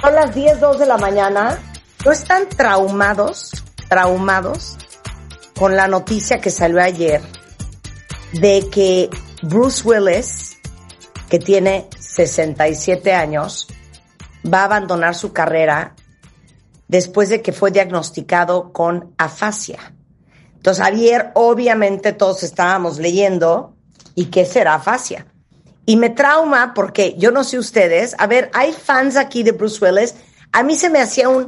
Son las 10, 2 de la mañana. ¿No están traumados, traumados con la noticia que salió ayer de que Bruce Willis, que tiene 67 años, va a abandonar su carrera después de que fue diagnosticado con afasia? Entonces, ayer obviamente todos estábamos leyendo, ¿y qué será afasia? Y me trauma porque yo no sé ustedes, a ver, hay fans aquí de Bruce Willis, a mí se me hacía un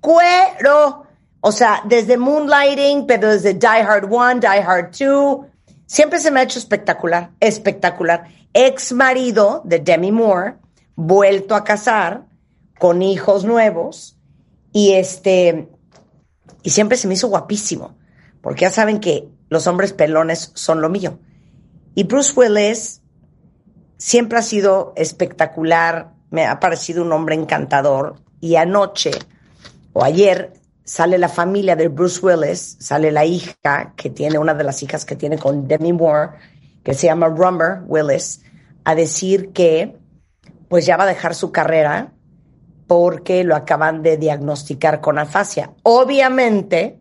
cuero, o sea, desde Moonlighting, pero desde Die Hard 1, Die Hard 2, siempre se me ha hecho espectacular, espectacular. Ex marido de Demi Moore, vuelto a casar, con hijos nuevos, y este, y siempre se me hizo guapísimo porque ya saben que los hombres pelones son lo mío. Y Bruce Willis siempre ha sido espectacular, me ha parecido un hombre encantador. Y anoche o ayer sale la familia de Bruce Willis, sale la hija que tiene, una de las hijas que tiene con Demi Moore, que se llama Rummer Willis, a decir que pues ya va a dejar su carrera porque lo acaban de diagnosticar con afasia. Obviamente,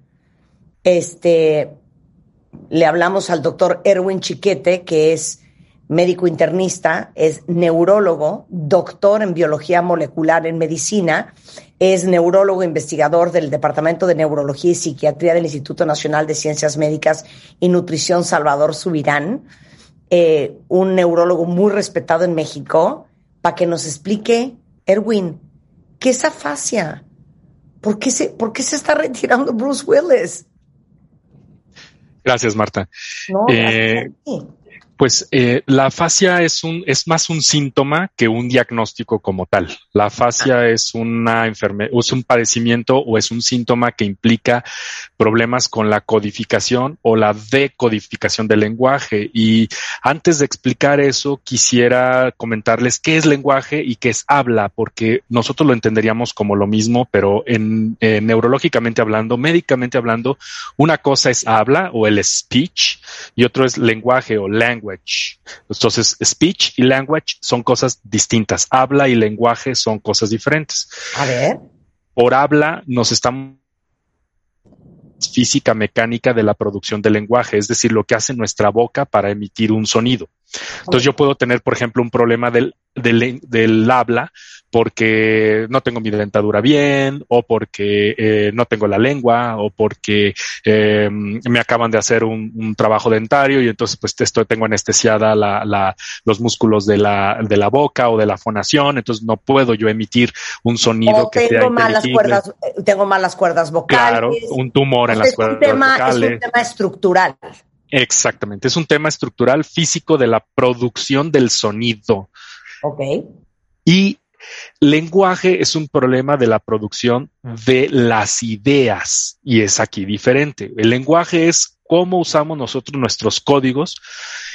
este, le hablamos al doctor Erwin Chiquete, que es médico internista, es neurólogo, doctor en biología molecular en medicina, es neurólogo investigador del Departamento de Neurología y Psiquiatría del Instituto Nacional de Ciencias Médicas y Nutrición Salvador Subirán, eh, un neurólogo muy respetado en México, para que nos explique, Erwin, ¿qué es afasia? ¿Por qué se, por qué se está retirando Bruce Willis? Gracias, Marta. No, Eh, Pues eh, la afasia es un es más un síntoma que un diagnóstico como tal. La afasia es una enfermedad, es un padecimiento o es un síntoma que implica problemas con la codificación o la decodificación del lenguaje. Y antes de explicar eso, quisiera comentarles qué es lenguaje y qué es habla, porque nosotros lo entenderíamos como lo mismo, pero en, eh, neurológicamente hablando, médicamente hablando, una cosa es habla o el speech y otro es lenguaje o language. Entonces, speech y language son cosas distintas. Habla y lenguaje son cosas diferentes. A ver. Por habla nos estamos física mecánica de la producción del lenguaje, es decir, lo que hace nuestra boca para emitir un sonido. Entonces yo puedo tener, por ejemplo, un problema del, del, del habla porque no tengo mi dentadura bien o porque eh, no tengo la lengua o porque eh, me acaban de hacer un, un, trabajo dentario y entonces pues esto tengo anestesiada la, la, los músculos de la, de la boca o de la fonación, entonces no puedo yo emitir un sonido o que tengo sea malas cuerdas, eh, tengo malas cuerdas vocales. Claro, un tumor en Entonces, las cuerdas es un tema, vocales. Es un tema estructural. Exactamente, es un tema estructural físico de la producción del sonido. Ok. Y lenguaje es un problema de la producción de las ideas y es aquí diferente. El lenguaje es cómo usamos nosotros nuestros códigos.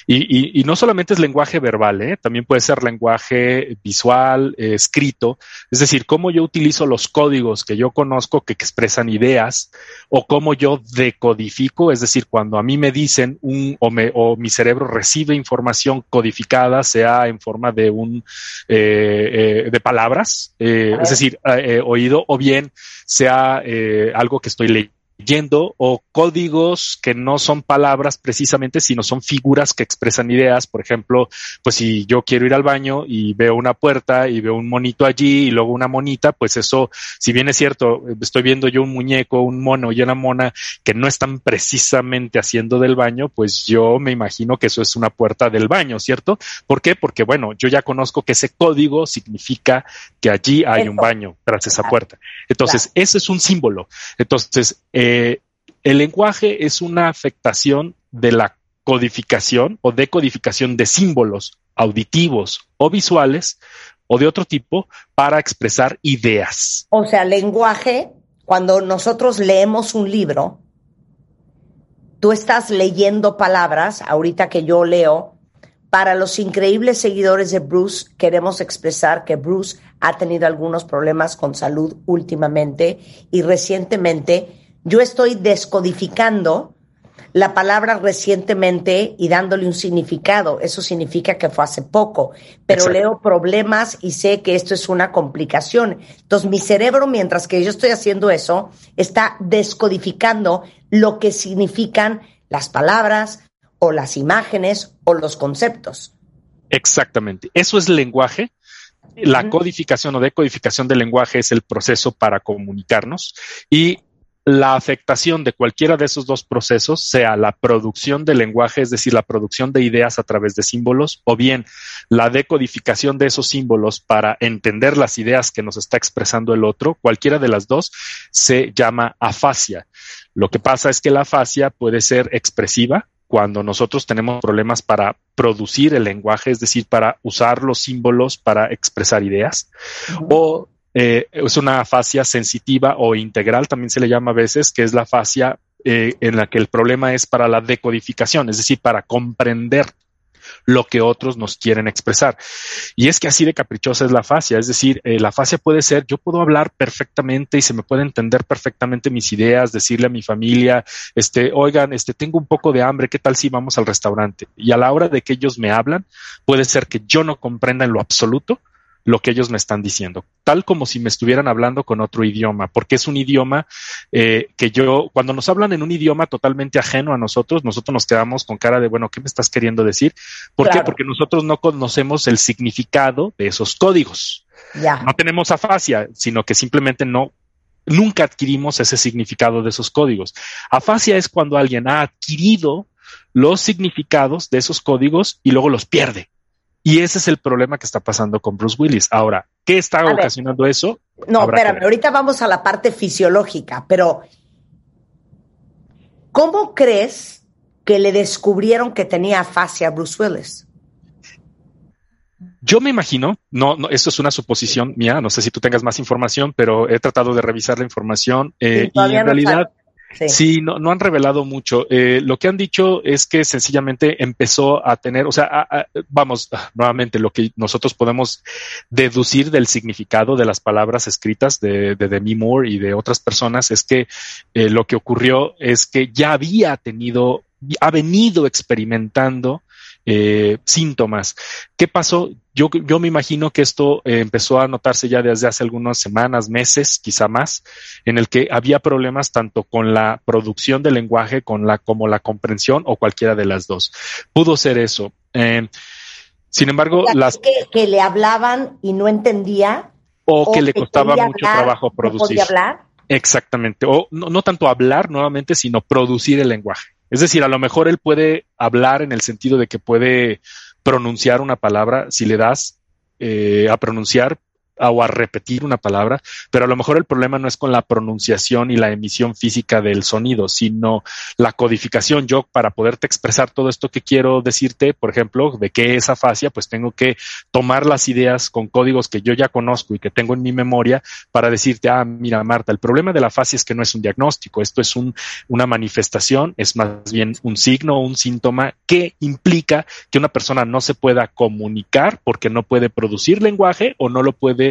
Y, y, y no solamente es lenguaje verbal, ¿eh? también puede ser lenguaje visual, eh, escrito, es decir, cómo yo utilizo los códigos que yo conozco que expresan ideas o cómo yo decodifico, es decir, cuando a mí me dicen un o, me, o mi cerebro recibe información codificada, sea en forma de un eh, de palabras, es decir, oído o bien sea algo que estoy leyendo leyendo o códigos que no son palabras precisamente, sino son figuras que expresan ideas. Por ejemplo, pues si yo quiero ir al baño y veo una puerta y veo un monito allí y luego una monita, pues eso, si bien es cierto, estoy viendo yo un muñeco, un mono y una mona que no están precisamente haciendo del baño, pues yo me imagino que eso es una puerta del baño, ¿cierto? ¿Por qué? Porque bueno, yo ya conozco que ese código significa que allí hay un baño tras esa puerta. Entonces, eso es un símbolo. Entonces, eh, el lenguaje es una afectación de la codificación o decodificación de símbolos auditivos o visuales o de otro tipo para expresar ideas. O sea, lenguaje, cuando nosotros leemos un libro, tú estás leyendo palabras, ahorita que yo leo, para los increíbles seguidores de Bruce, queremos expresar que Bruce ha tenido algunos problemas con salud últimamente y recientemente yo estoy descodificando la palabra recientemente y dándole un significado. Eso significa que fue hace poco, pero leo problemas y sé que esto es una complicación. Entonces mi cerebro, mientras que yo estoy haciendo eso, está descodificando lo que significan las palabras, o las imágenes o los conceptos. Exactamente. Eso es lenguaje. La codificación o decodificación del lenguaje es el proceso para comunicarnos y la afectación de cualquiera de esos dos procesos, sea la producción del lenguaje, es decir, la producción de ideas a través de símbolos, o bien la decodificación de esos símbolos para entender las ideas que nos está expresando el otro, cualquiera de las dos se llama afasia. Lo que pasa es que la afasia puede ser expresiva, cuando nosotros tenemos problemas para producir el lenguaje, es decir, para usar los símbolos para expresar ideas, o eh, es una fascia sensitiva o integral, también se le llama a veces, que es la fascia eh, en la que el problema es para la decodificación, es decir, para comprender lo que otros nos quieren expresar. Y es que así de caprichosa es la fascia, es decir, eh, la fascia puede ser, yo puedo hablar perfectamente y se me puede entender perfectamente mis ideas, decirle a mi familia, este, oigan, este, tengo un poco de hambre, ¿qué tal si vamos al restaurante? Y a la hora de que ellos me hablan, puede ser que yo no comprenda en lo absoluto, lo que ellos me están diciendo, tal como si me estuvieran hablando con otro idioma, porque es un idioma eh, que yo, cuando nos hablan en un idioma totalmente ajeno a nosotros, nosotros nos quedamos con cara de, bueno, ¿qué me estás queriendo decir? ¿Por qué? Porque nosotros no conocemos el significado de esos códigos. Ya. No tenemos afasia, sino que simplemente no nunca adquirimos ese significado de esos códigos. Afasia es cuando alguien ha adquirido los significados de esos códigos y luego los pierde. Y ese es el problema que está pasando con Bruce Willis. Ahora, ¿qué está ocasionando eso? No, espérame, ahorita vamos a la parte fisiológica, pero ¿cómo crees que le descubrieron que tenía afasia a Bruce Willis? Yo me imagino, no, no, esto es una suposición mía, no sé si tú tengas más información, pero he tratado de revisar la información eh, y en realidad Sí, no, no, han revelado mucho. Eh, lo que han dicho es que sencillamente empezó a tener, o sea, vamos, nuevamente, lo que nosotros podemos deducir del significado de las palabras escritas de, de Demi Moore y de otras personas es que eh, lo que ocurrió es que ya había tenido, ha venido experimentando eh, síntomas. ¿Qué pasó? Yo, yo me imagino que esto eh, empezó a notarse ya desde hace algunas semanas, meses, quizá más, en el que había problemas tanto con la producción del lenguaje con la, como la comprensión o cualquiera de las dos. Pudo ser eso. Eh, sin embargo, las que, le hablaban y no entendía o, que le costaba mucho trabajo producir. hablar? Exactamente. O no, no tanto hablar nuevamente, sino producir el lenguaje. Es decir, a lo mejor él puede hablar en el sentido de que puede pronunciar una palabra si le das eh, a pronunciar, o a repetir una palabra, pero a lo mejor el problema no es con la pronunciación y la emisión física del sonido, sino la codificación. Yo, para poderte expresar todo esto que quiero decirte, por ejemplo, de qué es afasia, pues tengo que tomar las ideas con códigos que yo ya conozco y que tengo en mi memoria para decirte, ah, mira, Marta, el problema de la afasia es que no es un diagnóstico, esto es un, una manifestación, es más bien un signo un síntoma que implica que una persona no se pueda comunicar porque no puede producir lenguaje o no lo puede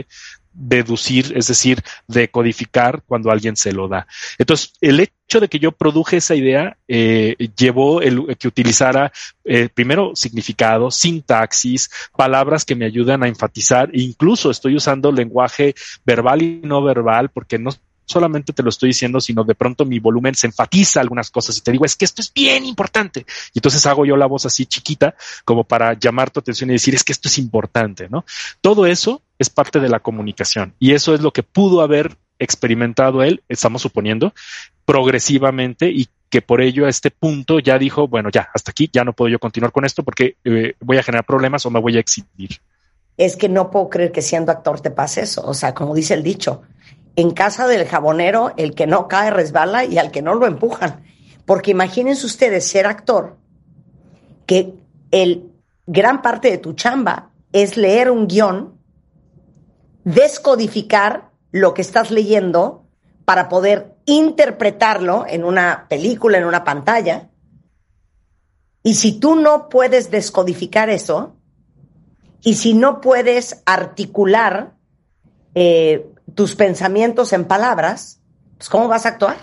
deducir, es decir, decodificar cuando alguien se lo da. Entonces, el hecho de que yo produje esa idea eh, llevó el que utilizara eh, primero significado, sintaxis, palabras que me ayudan a enfatizar, e incluso estoy usando lenguaje verbal y no verbal porque no solamente te lo estoy diciendo, sino de pronto mi volumen se enfatiza algunas cosas y te digo, es que esto es bien importante. Y entonces hago yo la voz así chiquita como para llamar tu atención y decir, es que esto es importante, ¿no? Todo eso es parte de la comunicación y eso es lo que pudo haber experimentado él, estamos suponiendo, progresivamente y que por ello a este punto ya dijo, bueno, ya, hasta aquí, ya no puedo yo continuar con esto porque eh, voy a generar problemas o me voy a exhibir. Es que no puedo creer que siendo actor te pase eso. O sea, como dice el dicho, en casa del jabonero, el que no cae resbala y al que no lo empujan. Porque imagínense ustedes ser actor, que el gran parte de tu chamba es leer un guion, descodificar lo que estás leyendo para poder interpretarlo en una película, en una pantalla. Y si tú no puedes descodificar eso, y si no puedes articular eh, tus pensamientos en palabras, pues ¿cómo vas a actuar?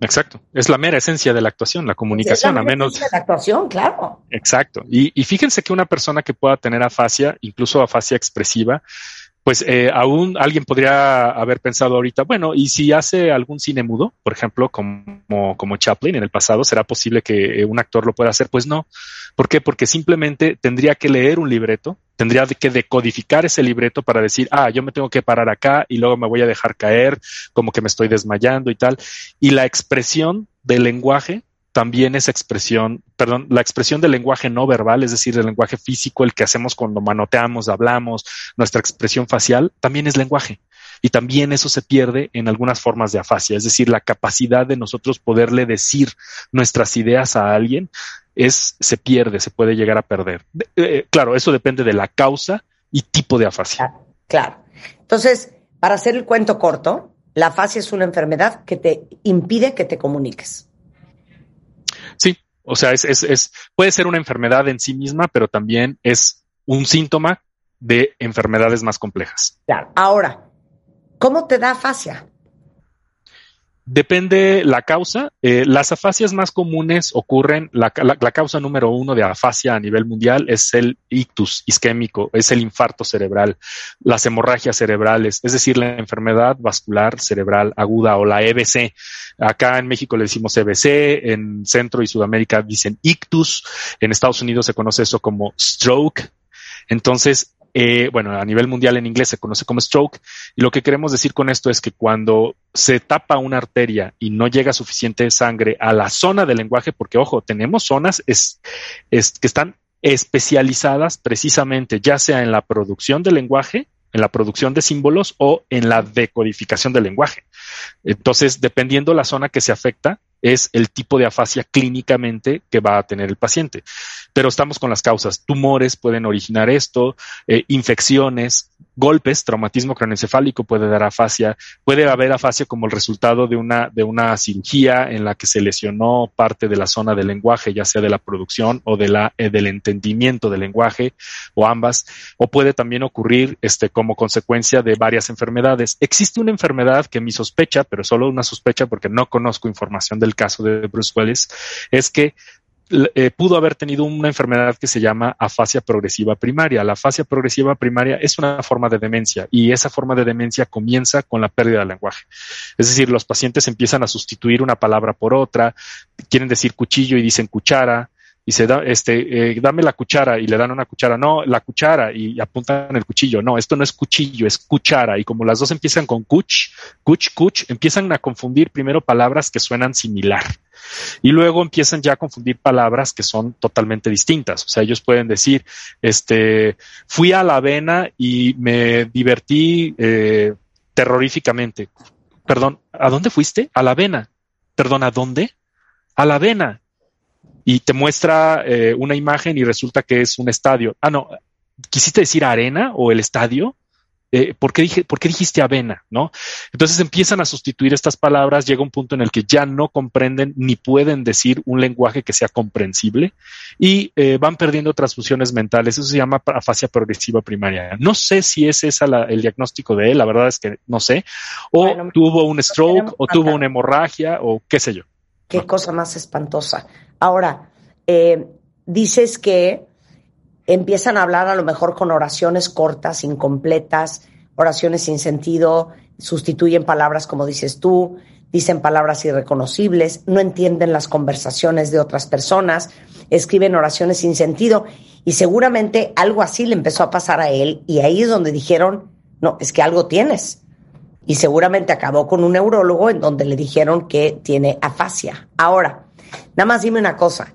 Exacto, es la mera esencia de la actuación, la comunicación, a menos. De la actuación, claro. Exacto. Y, y, fíjense que una persona que pueda tener afasia, incluso afasia expresiva, pues eh, aún alguien podría haber pensado ahorita, bueno, y si hace algún cine mudo, por ejemplo, como, como Chaplin en el pasado, ¿será posible que un actor lo pueda hacer? Pues no. ¿Por qué? Porque simplemente tendría que leer un libreto, tendría que decodificar ese libreto para decir, ah, yo me tengo que parar acá y luego me voy a dejar caer, como que me estoy desmayando y tal. Y la expresión del lenguaje también esa expresión, perdón, la expresión del lenguaje no verbal, es decir, el lenguaje físico, el que hacemos cuando manoteamos, hablamos, nuestra expresión facial, también es lenguaje. Y también eso se pierde en algunas formas de afasia, es decir, la capacidad de nosotros poderle decir nuestras ideas a alguien es, se pierde, se puede llegar a perder. Eh, claro, eso depende de la causa y tipo de afasia. Claro, claro. Entonces, para hacer el cuento corto, la afasia es una enfermedad que te impide que te comuniques. Sí, o sea, es, es, es, puede ser una enfermedad en sí misma, pero también es un síntoma de enfermedades más complejas. Claro. Ahora, ¿cómo te da afasia? Depende la causa. Eh, las afasias más comunes ocurren, la, la, la, causa número uno de afasia a nivel mundial es el ictus isquémico, es el infarto cerebral, las hemorragias cerebrales, es decir, la enfermedad vascular cerebral aguda o la EBC. Acá en México le decimos EBC, en Centro y Sudamérica dicen ictus, en Estados Unidos se conoce eso como stroke. Entonces, eh, bueno, a nivel mundial en inglés se conoce como stroke. Y lo que queremos decir con esto es que cuando se tapa una arteria y no llega suficiente sangre a la zona del lenguaje, porque ojo, tenemos zonas que están especializadas precisamente ya sea en la producción del lenguaje, en la producción de símbolos o en la decodificación del lenguaje. Entonces, dependiendo la zona que se afecta, es el tipo de afasia clínicamente que va a tener el paciente. Pero estamos con las causas. Tumores pueden originar esto, eh, infecciones, golpes, traumatismo craneoencefálico puede dar afasia, puede haber afasia como el resultado de una, de una cirugía en la que se lesionó parte de la zona del lenguaje, ya sea de la producción o de la, eh, del entendimiento del lenguaje o ambas, o puede también ocurrir este, como consecuencia de varias enfermedades. Existe una enfermedad que mi sospecha, pero solo una sospecha porque no conozco información del caso de Bruce Willis, es que eh, pudo haber tenido una enfermedad que se llama afasia progresiva primaria. La afasia progresiva primaria es una forma de demencia y esa forma de demencia comienza con la pérdida del lenguaje. Es decir, los pacientes empiezan a sustituir una palabra por otra, quieren decir cuchillo y dicen cuchara, y se da, este, eh, dame la cuchara y le dan una cuchara, no, la cuchara y apuntan el cuchillo, no, esto no es cuchillo, es cuchara y como las dos empiezan con cuch, cuch, cuch, empiezan a confundir primero palabras que suenan similar y luego empiezan ya a confundir palabras que son totalmente distintas, o sea, ellos pueden decir, este, fui a la avena y me divertí eh, terroríficamente, perdón, ¿a dónde fuiste? A la avena, perdón, ¿a dónde? A la avena y te muestra eh, una imagen y resulta que es un estadio. Ah, no, quisiste decir arena o el estadio. Eh, ¿por, qué dije, ¿Por qué dijiste avena? ¿No? Entonces empiezan a sustituir estas palabras, llega un punto en el que ya no comprenden ni pueden decir un lenguaje que sea comprensible y eh, van perdiendo otras funciones mentales. Eso se llama afasia progresiva primaria. No sé si es esa la, el diagnóstico de él, la verdad es que no sé. O bueno, tuvo un stroke, o tuvo una hemorragia, o qué sé yo. Qué cosa más espantosa. Ahora, eh, dices que empiezan a hablar a lo mejor con oraciones cortas, incompletas, oraciones sin sentido, sustituyen palabras como dices tú, dicen palabras irreconocibles, no entienden las conversaciones de otras personas, escriben oraciones sin sentido y seguramente algo así le empezó a pasar a él y ahí es donde dijeron, no, es que algo tienes. Y seguramente acabó con un neurólogo en donde le dijeron que tiene afasia. Ahora, nada más dime una cosa,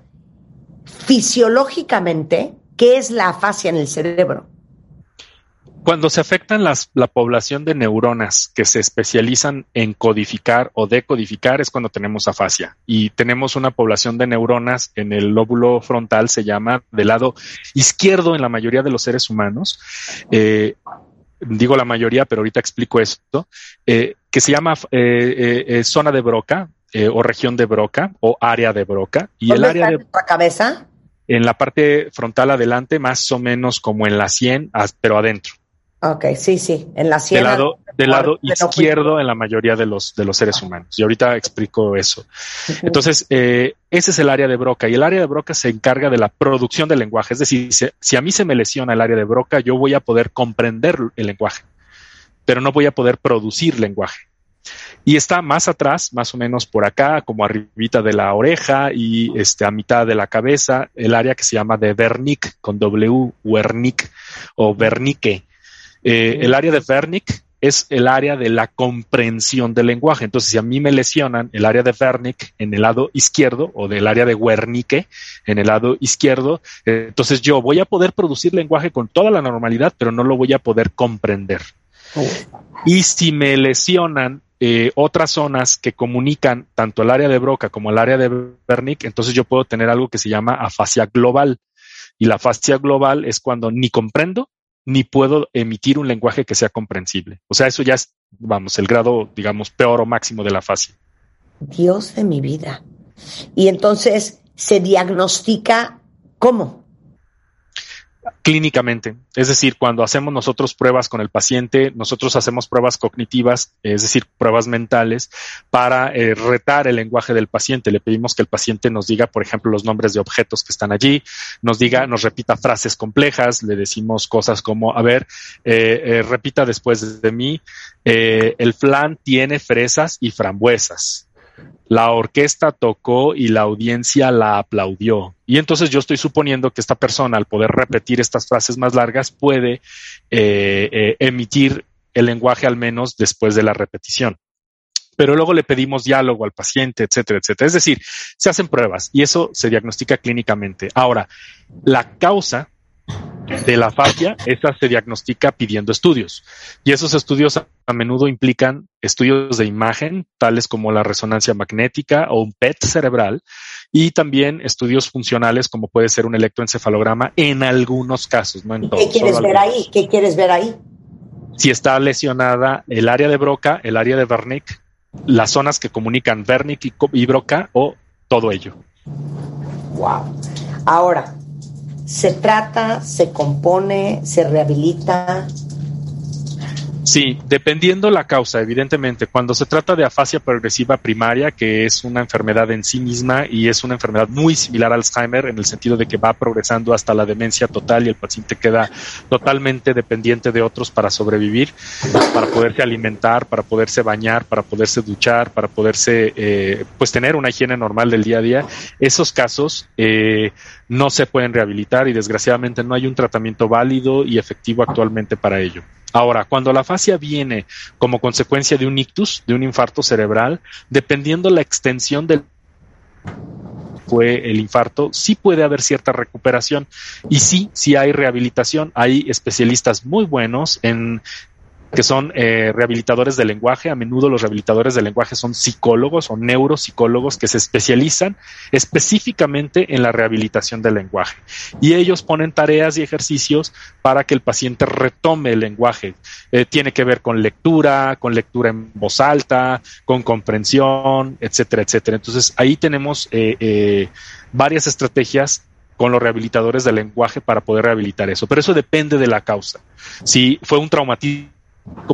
fisiológicamente, ¿qué es la afasia en el cerebro? Cuando se afectan las, la población de neuronas que se especializan en codificar o decodificar es cuando tenemos afasia. Y tenemos una población de neuronas en el lóbulo frontal, se llama del lado izquierdo en la mayoría de los seres humanos. Eh, digo la mayoría, pero ahorita explico esto, eh, que se llama eh, zona de Broca o región de Broca o área de Broca. Y el área de la cabeza. En la parte frontal adelante, más o menos como en la 100, pero adentro. Ok, sí, sí, en la sien. Del lado, del lado izquierdo en la mayoría de los, de los seres humanos. Y ahorita explico eso. Entonces, eh, ese es el área de Broca y el área de Broca se encarga de la producción del lenguaje. Es decir, si, a mí se me lesiona el área de Broca, yo voy a poder comprender el lenguaje, pero no voy a poder producir lenguaje. Y está más atrás, más o menos por acá, como arribita de la oreja y este, a mitad de la cabeza, el área que se llama de Wernicke, con W, Wernicke o Wernicke eh, el área de Wernicke es el área de la comprensión del lenguaje. Entonces, si a mí me lesionan el área de Wernicke en el lado izquierdo o del área de Wernicke en el lado izquierdo, eh, entonces yo voy a poder producir lenguaje con toda la normalidad, pero no lo voy a poder comprender. Oh. Y si me lesionan eh, otras zonas que comunican tanto el área de Broca como el área de Wernicke, entonces yo puedo tener algo que se llama afasia global. Y la afasia global es cuando ni comprendo ni puedo emitir un lenguaje que sea comprensible. O sea, eso ya es, vamos, el grado, digamos, peor o máximo de la fase. Dios de mi vida. Y entonces se diagnostica cómo? Clínicamente. Es decir, cuando hacemos nosotros pruebas con el paciente, nosotros hacemos pruebas cognitivas, es decir, pruebas mentales, para eh, retar el lenguaje del paciente. Le pedimos que el paciente nos diga, por ejemplo, los nombres de objetos que están allí, nos diga, nos repita frases complejas, le decimos cosas como, a ver, eh, eh, repita después de mí, el flan tiene fresas y frambuesas la orquesta tocó y la audiencia la aplaudió. Y entonces yo estoy suponiendo que esta persona, al poder repetir estas frases más largas, puede eh, eh, emitir el lenguaje al menos después de la repetición. Pero luego le pedimos diálogo al paciente, etcétera, etcétera. Es decir, se hacen pruebas y eso se diagnostica clínicamente. Ahora, la causa de la fascia, esa se diagnostica pidiendo estudios. Y esos estudios a menudo implican estudios de imagen, tales como la resonancia magnética o un PET cerebral, y también estudios funcionales, como puede ser un electroencefalograma en algunos casos, no en todos. ¿Qué quieres ver ahí? ¿Qué quieres ver ahí? Si está lesionada el área de Broca, el área de Wernicke, las zonas que comunican Wernicke y Broca o todo ello. Wow. Ahora, se trata, se compone, se rehabilita, Sí, dependiendo la causa, evidentemente. Cuando se trata de afasia progresiva primaria, que es una enfermedad en sí misma y es una enfermedad muy similar a Alzheimer en el sentido de que va progresando hasta la demencia total y el paciente queda totalmente dependiente de otros para sobrevivir, para poderse alimentar, para poderse bañar, para poderse duchar, para poderse, eh, pues tener una higiene normal del día a día. Esos casos eh, no se pueden rehabilitar y desgraciadamente no hay un tratamiento válido y efectivo actualmente para ello. Ahora, cuando la fascia viene como consecuencia de un ictus, de un infarto cerebral, dependiendo la extensión del fue el infarto, sí puede haber cierta recuperación y sí, sí hay rehabilitación. Hay especialistas muy buenos en que son eh, rehabilitadores del lenguaje. A menudo los rehabilitadores del lenguaje son psicólogos o neuropsicólogos que se especializan específicamente en la rehabilitación del lenguaje. Y ellos ponen tareas y ejercicios para que el paciente retome el lenguaje. Eh, tiene que ver con lectura, con lectura en voz alta, con comprensión, etcétera, etcétera. Entonces ahí tenemos eh, varias estrategias con los rehabilitadores del lenguaje para poder rehabilitar eso. Pero eso depende de la causa. Si fue un traumatismo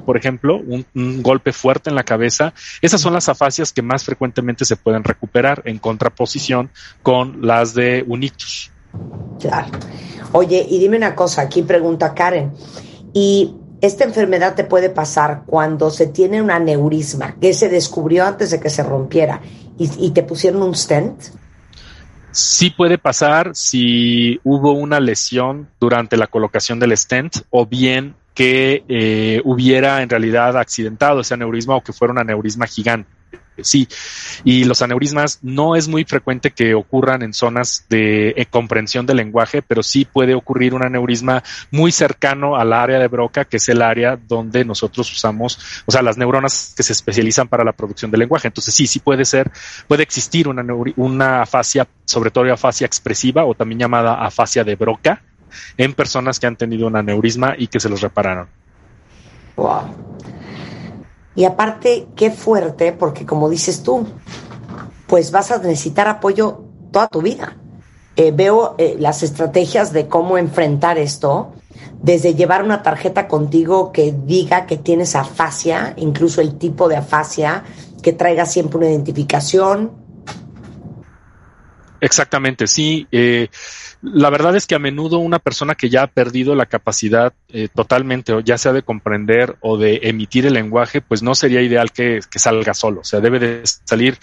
por ejemplo, un, golpe fuerte en la cabeza, esas son las afasias que más frecuentemente se pueden recuperar en contraposición con las de un ictus. Claro. Oye, y dime una cosa, aquí pregunta Karen, ¿y esta enfermedad te puede pasar cuando se tiene un aneurisma que se descubrió antes de que se rompiera y, te pusieron un stent. Sí puede pasar si hubo una lesión durante la colocación del stent o bien que eh, hubiera en realidad accidentado ese aneurisma o que fuera un aneurisma gigante sí. Y los aneurismas no es muy frecuente que ocurran en zonas de eh, comprensión del lenguaje, pero sí puede ocurrir un aneurisma muy cercano al área de Broca, que es el área donde nosotros usamos, o sea, las neuronas que se especializan para la producción del lenguaje. Entonces sí, sí puede ser, puede existir una, una afasia, sobre todo afasia expresiva o también llamada afasia de Broca, en personas que han tenido un aneurisma y que se los repararon. Wow. Y aparte, qué fuerte, porque como dices tú, pues vas a necesitar apoyo toda tu vida. Eh, veo eh, las estrategias de cómo enfrentar esto, desde llevar una tarjeta contigo que diga que tienes afasia, incluso el tipo de afasia, que traiga siempre una identificación. Exactamente, sí. Eh, la verdad es que a menudo una persona que ya ha perdido la capacidad eh, totalmente, o ya sea de comprender o de emitir el lenguaje, pues no sería ideal que, salga solo. O sea, debe de salir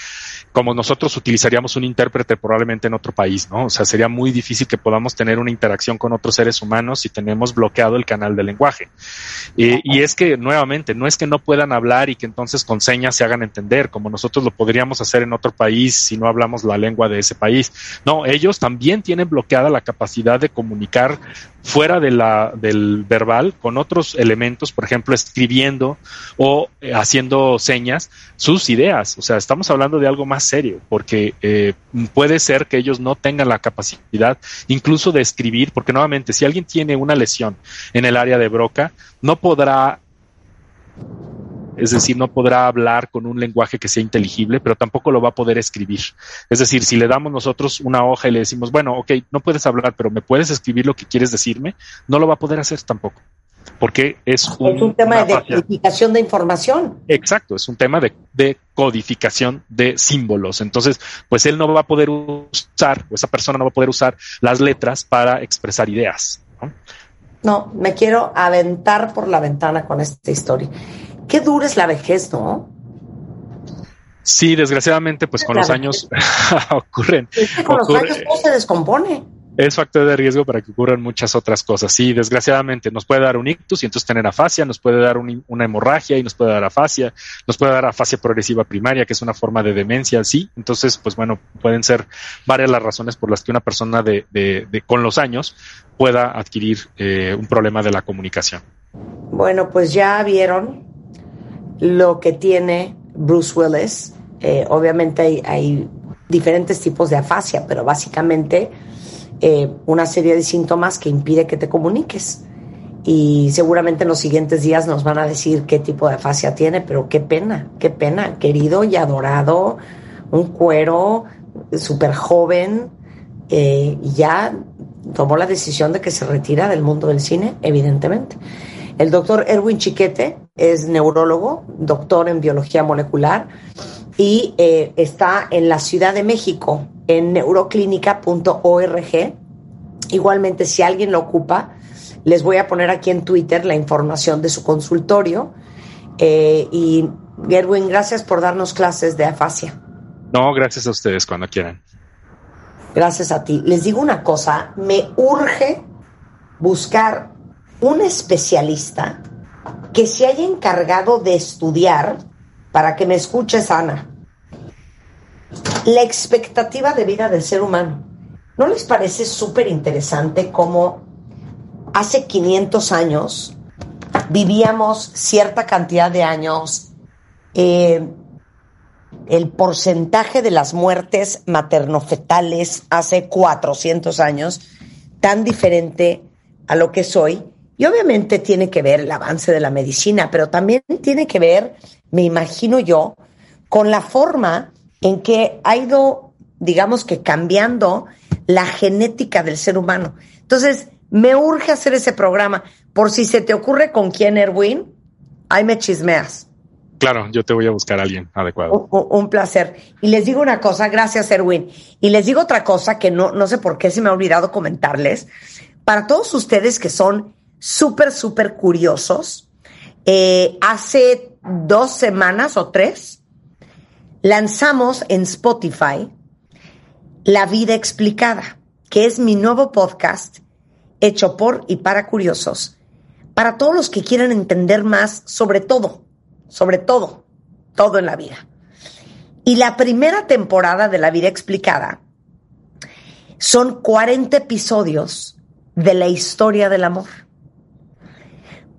como nosotros utilizaríamos un intérprete probablemente en otro país, ¿no? O sea, sería muy difícil que podamos tener una interacción con otros seres humanos si tenemos bloqueado el canal de lenguaje. Eh, y es que, nuevamente, no es que no puedan hablar y que entonces con señas se hagan entender, como nosotros lo podríamos hacer en otro país si no hablamos la lengua de ese país. No, ellos también tienen la capacidad de comunicar fuera de la, del verbal con otros elementos, por ejemplo, escribiendo o eh, haciendo señas sus ideas. O sea, estamos hablando de algo más serio, porque eh, puede ser que ellos no tengan la capacidad incluso de escribir, porque nuevamente, si alguien tiene una lesión en el área de Broca, no podrá es decir, no podrá hablar con un lenguaje que sea inteligible, pero tampoco lo va a poder escribir. Es decir, si le damos nosotros una hoja y le decimos, bueno, ok, no puedes hablar, pero me puedes escribir lo que quieres decirme, no lo va a poder hacer tampoco. Porque es un, es un tema de codificación de información. Exacto, es un tema de, codificación de símbolos. Entonces, pues él no va a poder usar, o esa persona no va a poder usar las letras para expresar ideas. no me quiero aventar por la ventana con esta historia. Qué dura es la vejez, ¿no? Sí, desgraciadamente, pues con los años ocurren. con los años todo se descompone. Es factor de riesgo para que ocurran muchas otras cosas. Sí, desgraciadamente nos puede dar un ictus y entonces tener afasia, nos puede dar una hemorragia y nos puede dar afasia, nos puede dar afasia progresiva primaria, que es una forma de demencia, sí. Entonces, pues bueno, pueden ser varias las razones por las que una persona de, de, con los años pueda adquirir eh, un problema de la comunicación. Bueno, pues ya vieron lo que tiene Bruce Willis. Eh, obviamente hay, diferentes tipos de afasia, pero básicamente eh, una serie de síntomas que impide que te comuniques. Y seguramente en los siguientes días nos van a decir qué tipo de afasia tiene, pero qué pena, qué pena, querido y adorado, un cuero súper joven, eh, ya tomó la decisión de que se retira del mundo del cine, evidentemente. El doctor Erwin Chiquete es neurólogo, doctor en biología molecular y eh, está en la Ciudad de México en neuroclínica.org. Igualmente, si alguien lo ocupa, les voy a poner aquí en Twitter la información de su consultorio. Eh, y Erwin, gracias por darnos clases de afasia. No, gracias a ustedes cuando quieran. Gracias a ti. Les digo una cosa, me urge buscar un especialista que se haya encargado de estudiar, para que me escuches, Ana, la expectativa de vida del ser humano. ¿No les parece súper interesante cómo hace 500 años vivíamos cierta cantidad de años? Eh, el porcentaje de las muertes maternofetales hace 400 años tan diferente a lo que es hoy y obviamente tiene que ver el avance de la medicina, pero también tiene que ver, me imagino yo, con la forma en que ha ido, digamos que cambiando la genética del ser humano. Entonces, me urge hacer ese programa. Por si se te ocurre con quién, Erwin, ahí me chismeas. Claro, yo te voy a buscar a alguien adecuado. Un, placer. Y les digo una cosa, gracias, Erwin. Y les digo otra cosa que no, no sé por qué se me ha olvidado comentarles. Para todos ustedes que son súper, súper curiosos. Eh, hace dos semanas o tres lanzamos en Spotify La vida explicada, que es mi nuevo podcast hecho por y para curiosos, para todos los que quieran entender más sobre todo, sobre todo, todo en la vida. Y la primera temporada de La vida explicada son 40 episodios de la historia del amor.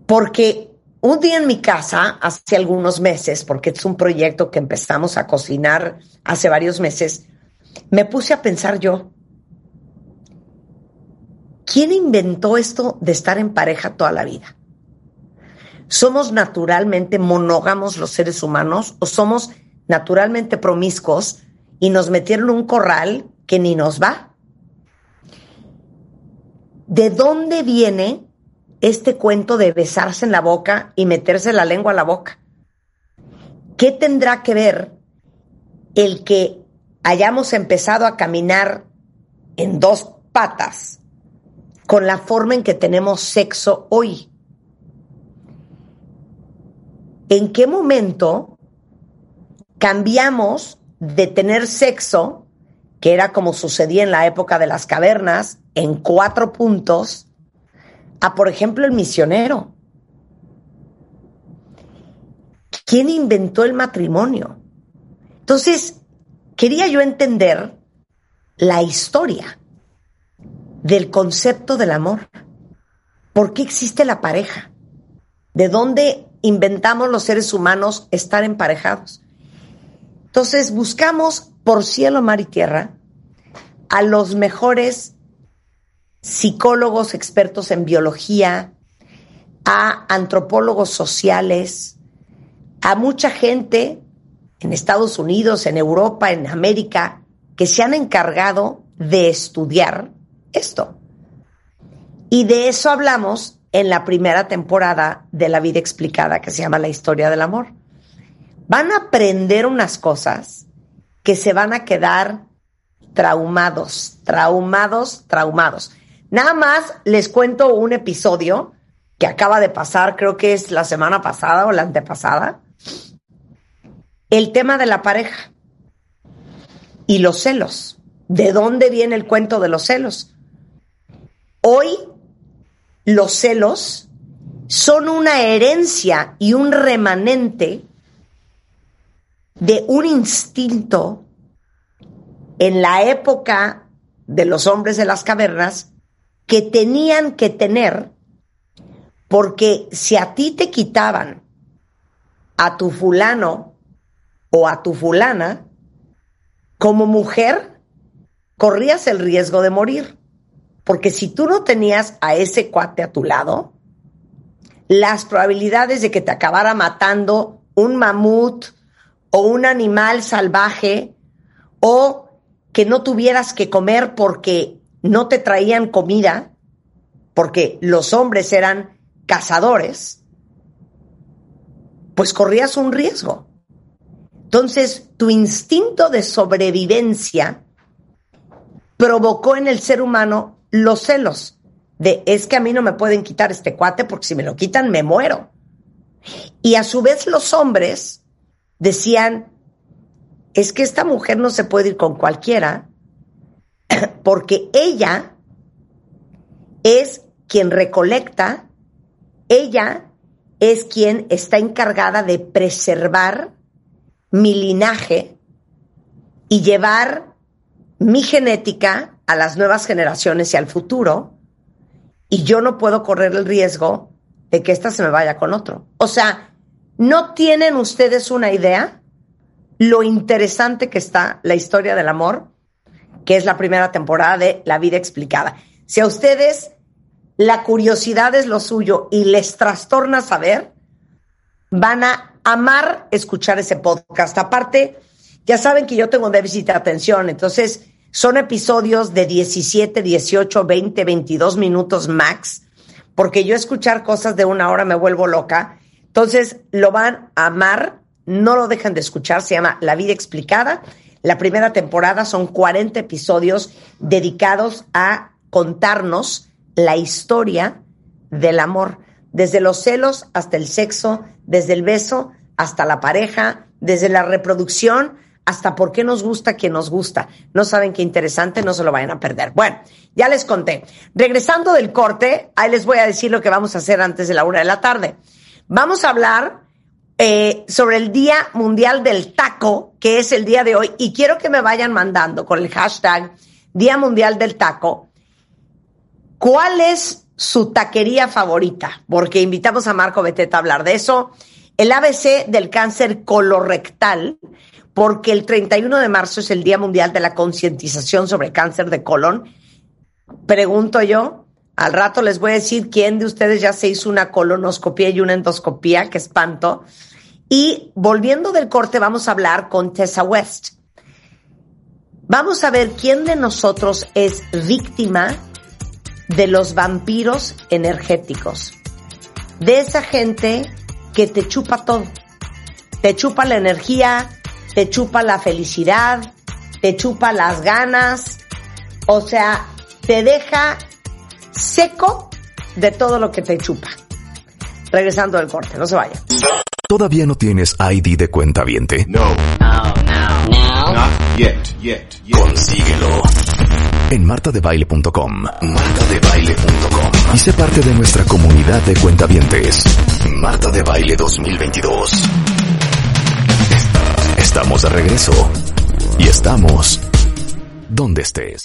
Porque un día en mi casa, hace algunos meses, porque es un proyecto que empezamos a cocinar hace varios meses, me puse a pensar yo, ¿quién inventó esto de estar en pareja toda la vida? ¿Somos naturalmente monógamos los seres humanos o somos naturalmente promiscuos y nos metieron un corral que ni nos va? ¿De dónde viene este cuento de besarse en la boca y meterse la lengua a la boca? ¿Qué tendrá que ver el que hayamos empezado a caminar en dos patas con la forma en que tenemos sexo hoy? ¿En qué momento cambiamos de tener sexo, que era como sucedía en la época de las cavernas, en cuatro puntos, a, por ejemplo, el misionero. ¿Quién inventó el matrimonio? Entonces, quería yo entender la historia del concepto del amor. ¿Por qué existe la pareja? ¿De dónde inventamos los seres humanos estar emparejados? Entonces, buscamos por cielo, mar y tierra a los mejores psicólogos expertos en biología, a antropólogos sociales, a mucha gente en Estados Unidos, en Europa, en América, que se han encargado de estudiar esto. Y de eso hablamos en la primera temporada de La vida explicada, que se llama La historia del amor. Van a aprender unas cosas que se van a quedar traumados, traumados, traumados. Nada más les cuento un episodio que acaba de pasar, creo que es la semana pasada o la antepasada. El tema de la pareja y los celos. ¿De dónde viene el cuento de los celos? Hoy los celos son una herencia y un remanente de un instinto en la época de los hombres de las cavernas que tenían que tener, porque si a ti te quitaban a tu fulano o a tu fulana, como mujer, corrías el riesgo de morir. Porque si tú no tenías a ese cuate a tu lado, las probabilidades de que te acabara matando un mamut o un animal salvaje o que no tuvieras que comer porque no te traían comida porque los hombres eran cazadores, pues corrías un riesgo. Entonces, tu instinto de sobrevivencia provocó en el ser humano los celos de es que a mí no me pueden quitar este cuate porque si me lo quitan me muero. Y a su vez los hombres decían, es que esta mujer no se puede ir con cualquiera porque ella es quien recolecta, ella es quien está encargada de preservar mi linaje y llevar mi genética a las nuevas generaciones y al futuro, y yo no puedo correr el riesgo de que ésta se me vaya con otro. O sea, ¿no tienen ustedes una idea lo interesante que está la historia del amor? Que es la primera temporada de La vida explicada. Si a ustedes la curiosidad es lo suyo y les trastorna saber, van a amar escuchar ese podcast. Aparte, ya saben que yo tengo déficit de atención, entonces son episodios de 17, 18, 20, 22 minutos max, porque yo escuchar cosas de una hora me vuelvo loca. Entonces, lo van a amar, no lo dejan de escuchar, se llama La vida explicada la primera temporada son 40 episodios dedicados a contarnos la historia del amor, desde los celos hasta el sexo, desde el beso hasta la pareja, desde la reproducción hasta por qué nos gusta quien nos gusta. No saben qué interesante, no se lo vayan a perder. Bueno, ya les conté. Regresando del corte, ahí les voy a decir lo que vamos a hacer antes de la una de la tarde. Vamos a hablar eh, sobre el Día Mundial del Taco, que es el día de hoy, y quiero que me vayan mandando con el hashtag Día Mundial del Taco, ¿cuál es su taquería favorita? Porque invitamos a Marco Beteta a hablar de eso. El ABC del cáncer colorectal, porque el 31 de marzo es el Día Mundial de la Concientización sobre Cáncer de Colon. Pregunto yo, al rato les voy a decir quién de ustedes ya se hizo una colonoscopia y una endoscopia, que espanto. Y volviendo del corte, vamos a hablar con Tessa West. Vamos a ver quién de nosotros es víctima de los vampiros energéticos. De esa gente que te chupa todo. Te chupa la energía, te chupa la felicidad, te chupa las ganas. O sea, te deja seco de todo lo que te chupa. Regresando del corte, no se vaya. ¿Todavía no tienes ID de cuenta viente? No. No, no, no. Not yet, yet, yet. Consíguelo. En martadebaile.com. Martadebaile.com. Y sé parte de nuestra comunidad de cuentavientes. Marta de Baile 2022. Estamos de regreso. Y estamos donde estés.